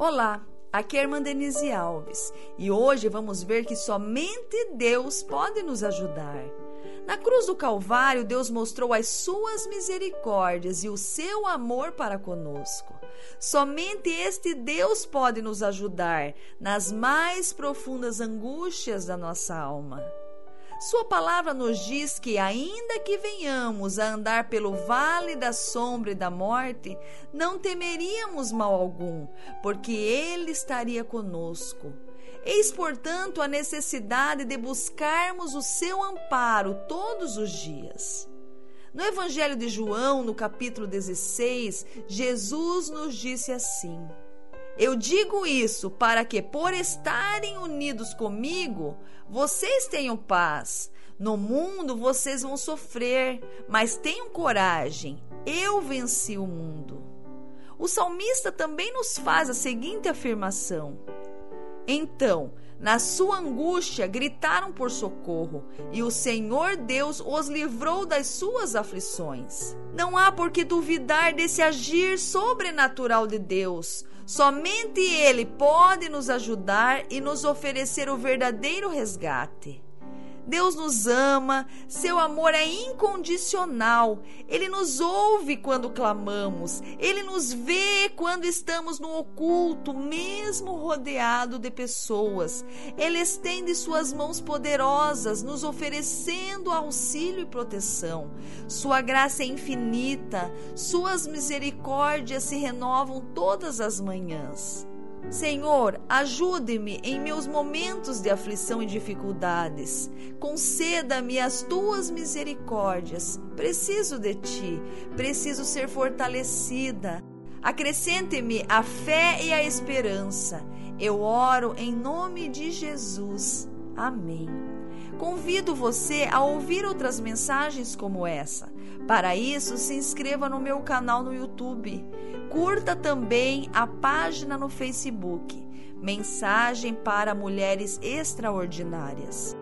Olá, aqui é a irmã Denise Alves e hoje vamos ver que somente Deus pode nos ajudar. Na cruz do Calvário, Deus mostrou as suas misericórdias e o seu amor para conosco. Somente este Deus pode nos ajudar nas mais profundas angústias da nossa alma. Sua palavra nos diz que, ainda que venhamos a andar pelo vale da sombra e da morte, não temeríamos mal algum, porque Ele estaria conosco. Eis, portanto, a necessidade de buscarmos o seu amparo todos os dias. No Evangelho de João, no capítulo 16, Jesus nos disse assim: eu digo isso para que, por estarem unidos comigo, vocês tenham paz. No mundo vocês vão sofrer, mas tenham coragem. Eu venci o mundo. O salmista também nos faz a seguinte afirmação: Então, na sua angústia, gritaram por socorro, e o Senhor Deus os livrou das suas aflições. Não há por que duvidar desse agir sobrenatural de Deus. Somente Ele pode nos ajudar e nos oferecer o verdadeiro resgate. Deus nos ama, seu amor é incondicional. Ele nos ouve quando clamamos, ele nos vê quando estamos no oculto, mesmo rodeado de pessoas. Ele estende suas mãos poderosas, nos oferecendo auxílio e proteção. Sua graça é infinita, suas misericórdias se renovam todas as manhãs. Senhor, ajude-me em meus momentos de aflição e dificuldades. Conceda-me as tuas misericórdias. Preciso de ti, preciso ser fortalecida. Acrescente-me a fé e a esperança. Eu oro em nome de Jesus. Amém. Convido você a ouvir outras mensagens como essa. Para isso, se inscreva no meu canal no YouTube. Curta também a página no Facebook. Mensagem para Mulheres Extraordinárias.